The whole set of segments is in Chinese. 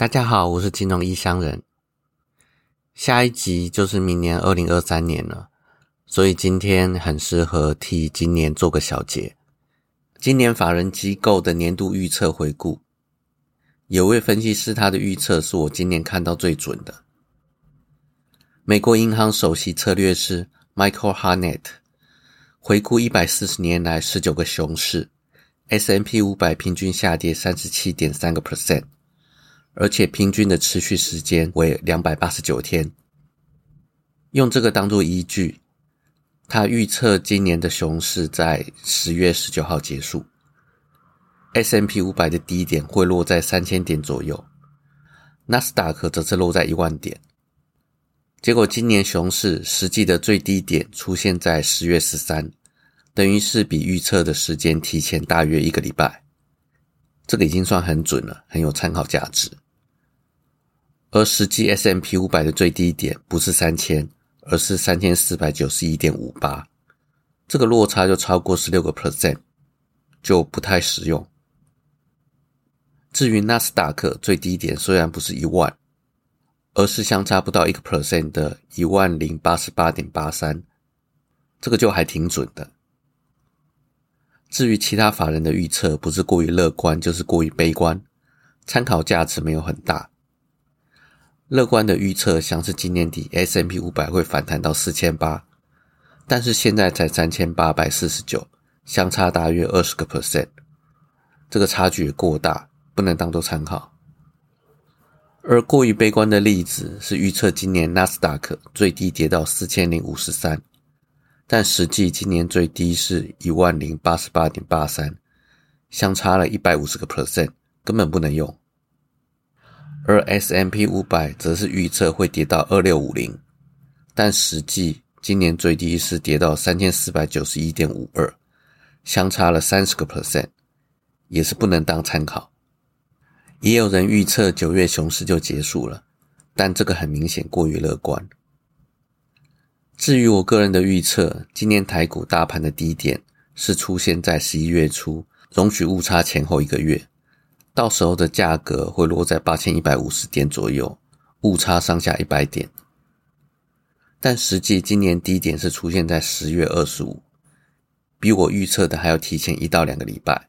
大家好，我是金融异乡人。下一集就是明年二零二三年了，所以今天很适合替今年做个小结。今年法人机构的年度预测回顾，有位分析师他的预测是我今年看到最准的。美国银行首席策略师 Michael Harnett 回顾一百四十年来十九个熊市，S M P 五百平均下跌三十七点三个 percent。而且平均的持续时间为两百八十九天。用这个当做依据，他预测今年的熊市在十月十九号结束，S M P 五百的低点会落在三千点左右，纳斯达克则是落在一万点。结果今年熊市实际的最低点出现在十月十三，等于是比预测的时间提前大约一个礼拜。这个已经算很准了，很有参考价值。而实际 S M P 五百的最低点不是三千，而是三千四百九十一点五八，这个落差就超过十六个 percent，就不太实用。至于纳斯达克最低点虽然不是一万，而是相差不到一个 percent 的一万零八十八点八三，这个就还挺准的。至于其他法人的预测，不是过于乐观，就是过于悲观，参考价值没有很大。乐观的预测像是今年底 S M P 五百会反弹到四千八，但是现在才三千八百四十九，相差大约二十个 percent，这个差距过大，不能当做参考。而过于悲观的例子是预测今年纳斯达克最低跌到四千零五十三。但实际今年最低是一万零八十八点八三，相差了一百五十个 percent，根本不能用。而 S M P 五百则是预测会跌到二六五零，但实际今年最低是跌到三千四百九十一点五二，相差了三十个 percent，也是不能当参考。也有人预测九月熊市就结束了，但这个很明显过于乐观。至于我个人的预测，今年台股大盘的低点是出现在十一月初，容许误差前后一个月，到时候的价格会落在八千一百五十点左右，误差上下一百点。但实际今年低点是出现在十月二十五，比我预测的还要提前一到两个礼拜，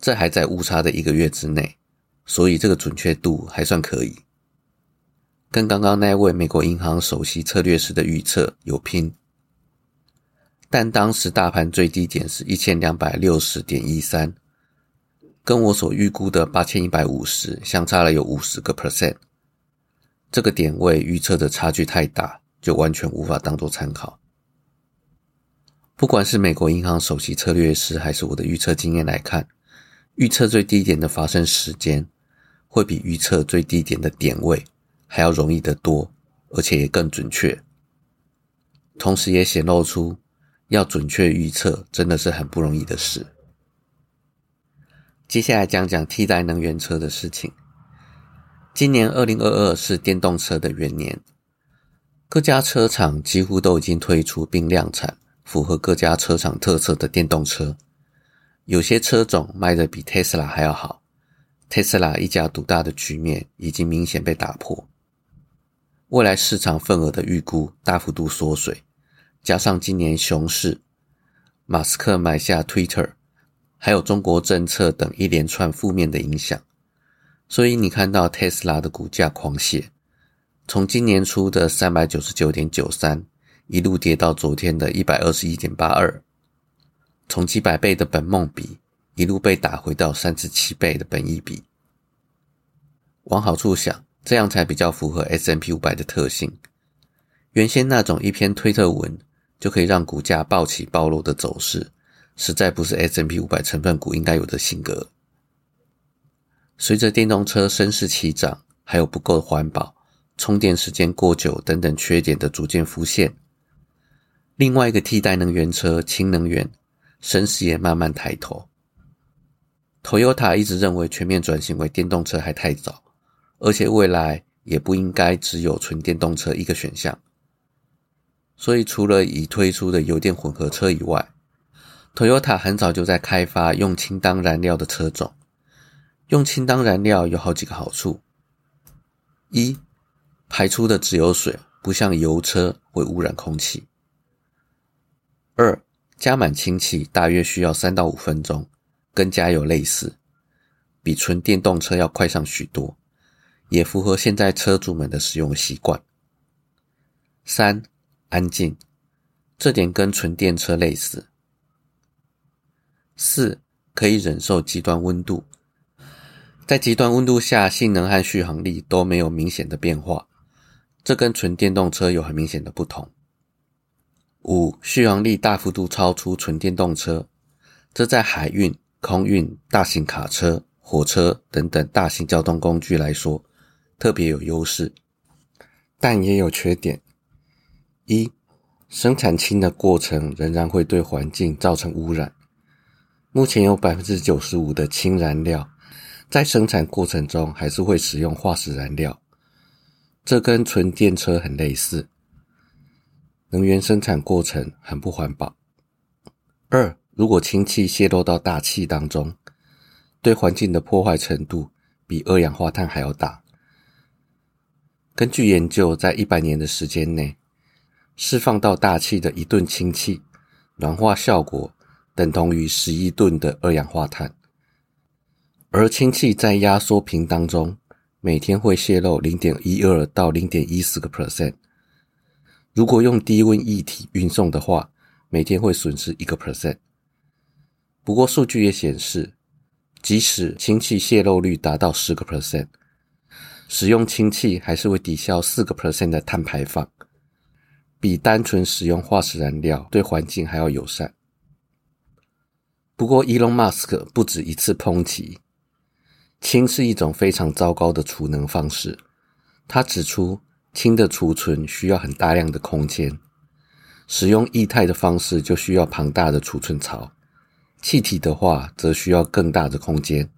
这还在误差的一个月之内，所以这个准确度还算可以。跟刚刚那位美国银行首席策略师的预测有拼，但当时大盘最低点是一千两百六十点一三，跟我所预估的八千一百五十相差了有五十个 percent，这个点位预测的差距太大，就完全无法当做参考。不管是美国银行首席策略师，还是我的预测经验来看，预测最低点的发生时间，会比预测最低点的点位。还要容易得多，而且也更准确，同时也显露出要准确预测真的是很不容易的事。接下来讲讲替代能源车的事情。今年二零二二是电动车的元年，各家车厂几乎都已经推出并量产符合各家车厂特色的电动车，有些车种卖的比特斯拉还要好，特斯拉一家独大的局面已经明显被打破。未来市场份额的预估大幅度缩水，加上今年熊市，马斯克买下 Twitter，还有中国政策等一连串负面的影响，所以你看到特斯拉的股价狂泻，从今年初的三百九十九点九三一路跌到昨天的一百二十一点八二，从几百倍的本梦比一路被打回到三十七倍的本益比。往好处想。这样才比较符合 S M P 五百的特性。原先那种一篇推特文就可以让股价暴起暴落的走势，实在不是 S M P 五百成分股应该有的性格。随着电动车声势齐涨，还有不够环保、充电时间过久等等缺点的逐渐浮现，另外一个替代能源车氢能源声势也慢慢抬头。Toyota 一直认为全面转型为电动车还太早。而且未来也不应该只有纯电动车一个选项，所以除了已推出的油电混合车以外，Toyota 很早就在开发用氢当燃料的车种，用氢当燃料有好几个好处：一、排出的只有水，不像油车会污染空气；二、加满氢气大约需要三到五分钟，跟加油类似，比纯电动车要快上许多，也符合现在车主们的使用习惯。三、安静，这点跟纯电车类似。四、可以忍受极端温度，在极端温度下，性能和续航力都没有明显的变化，这跟纯电动车有很明显的不同。五、续航力大幅度超出纯电动车，这在海运、空运、大型卡车、火车等等大型交通工具来说，特别有优势，但也有缺点。一、生产氢的过程仍然会对环境造成污染。目前有百分之九十五的氢燃料在生产过程中还是会使用化石燃料，这跟纯电车很类似。能源生产过程很不环保。二，如果氢气泄漏到大气当中，对环境的破坏程度比二氧化碳还要大。根据研究，在一百年的时间内，释放到大气的一吨氢气，暖化效果。等同于十一吨的二氧化碳，而氢气在压缩瓶当中，每天会泄漏零点一二到零点一四个 percent。如果用低温液体运送的话，每天会损失一个 percent。不过数据也显示，即使氢气泄漏率达到十个 percent，使用氢气还是会抵消四个 percent 的碳排放，比单纯使用化石燃料对环境还要友善。不过，Elon Musk 不止一次抨击氢是一种非常糟糕的储能方式。他指出，氢的储存需要很大量的空间，使用液态的方式就需要庞大的储存槽，气体的话则需要更大的空间。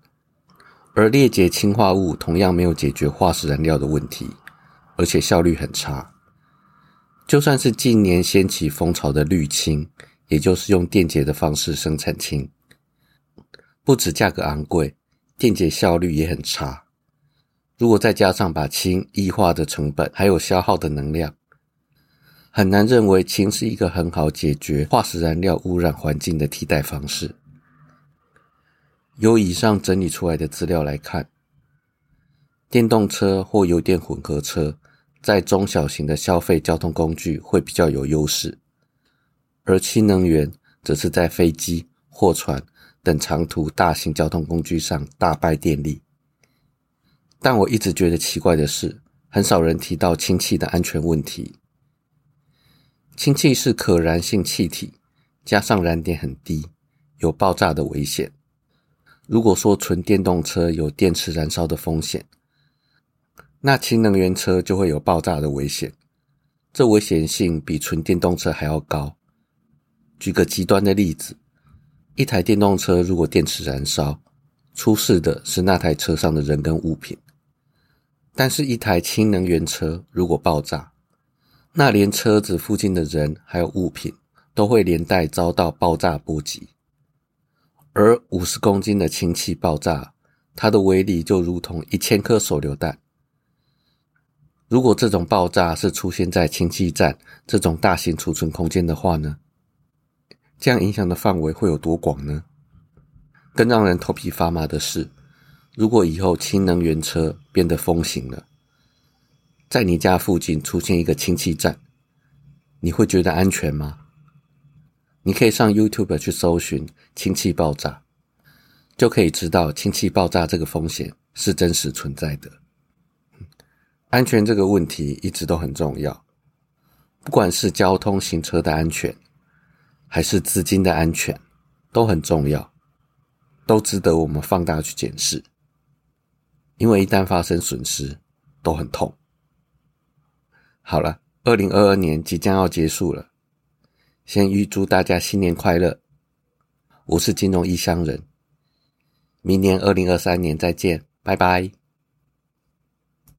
而裂解氢化物同样没有解决化石燃料的问题，而且效率很差。就算是近年掀起风潮的绿氢。也就是用电解的方式生产氢，不止价格昂贵，电解效率也很差。如果再加上把氢液化的成本，还有消耗的能量，很难认为氢是一个很好解决化石燃料污染环境的替代方式。由以上整理出来的资料来看，电动车或油电混合车在中小型的消费交通工具会比较有优势。而氢能源则是在飞机、货船等长途大型交通工具上大败电力。但我一直觉得奇怪的是，很少人提到氢气的安全问题。氢气是可燃性气体，加上燃点很低，有爆炸的危险。如果说纯电动车有电池燃烧的风险，那氢能源车就会有爆炸的危险，这危险性比纯电动车还要高。举个极端的例子，一台电动车如果电池燃烧，出事的是那台车上的人跟物品；但是，一台氢能源车如果爆炸，那连车子附近的人还有物品都会连带遭到爆炸波及。而五十公斤的氢气爆炸，它的威力就如同一千颗手榴弹。如果这种爆炸是出现在氢气站这种大型储存空间的话呢？这样影响的范围会有多广呢？更让人头皮发麻的是，如果以后氢能源车变得风行了，在你家附近出现一个氢气站，你会觉得安全吗？你可以上 YouTube 去搜寻氢气爆炸，就可以知道氢气爆炸这个风险是真实存在的。安全这个问题一直都很重要，不管是交通行车的安全。还是资金的安全都很重要，都值得我们放大去检视。因为一旦发生损失，都很痛。好了，二零二二年即将要结束了，先预祝大家新年快乐。我是金融异乡人，明年二零二三年再见，拜拜。